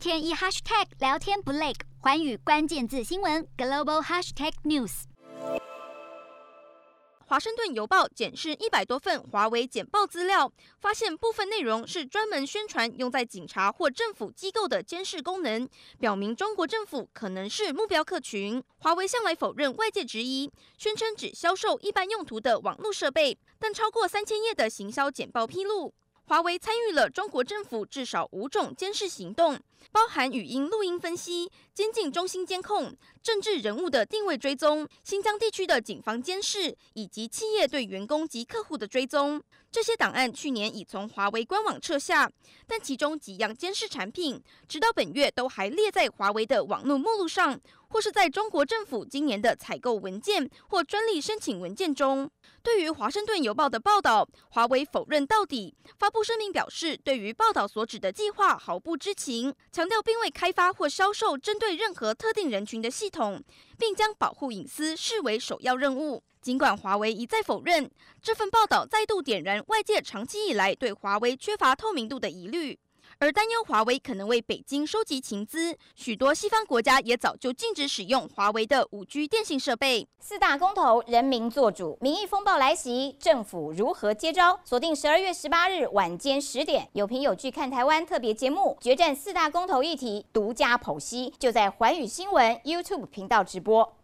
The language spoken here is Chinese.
天一 hashtag 聊天不累，环宇关键字新闻 global hashtag news。华盛顿邮报检视一百多份华为简报资料，发现部分内容是专门宣传用在警察或政府机构的监视功能，表明中国政府可能是目标客群。华为向来否认外界质疑，宣称只销售一般用途的网络设备，但超过三千页的行销简报披露。华为参与了中国政府至少五种监视行动，包含语音录音分析、监禁中心监控、政治人物的定位追踪、新疆地区的警方监视，以及企业对员工及客户的追踪。这些档案去年已从华为官网撤下，但其中几样监视产品，直到本月都还列在华为的网络目录上。或是在中国政府今年的采购文件或专利申请文件中，对于《华盛顿邮报》的报道，华为否认到底，发布声明表示，对于报道所指的计划毫不知情，强调并未开发或销售针对任何特定人群的系统，并将保护隐私视为首要任务。尽管华为一再否认，这份报道再度点燃外界长期以来对华为缺乏透明度的疑虑。而担忧华为可能为北京收集情资，许多西方国家也早就禁止使用华为的五 G 电信设备。四大公投，人民做主，民意风暴来袭，政府如何接招？锁定十二月十八日晚间十点，有凭有据看台湾特别节目，决战四大公投议题，独家剖析，就在环宇新闻 YouTube 频道直播。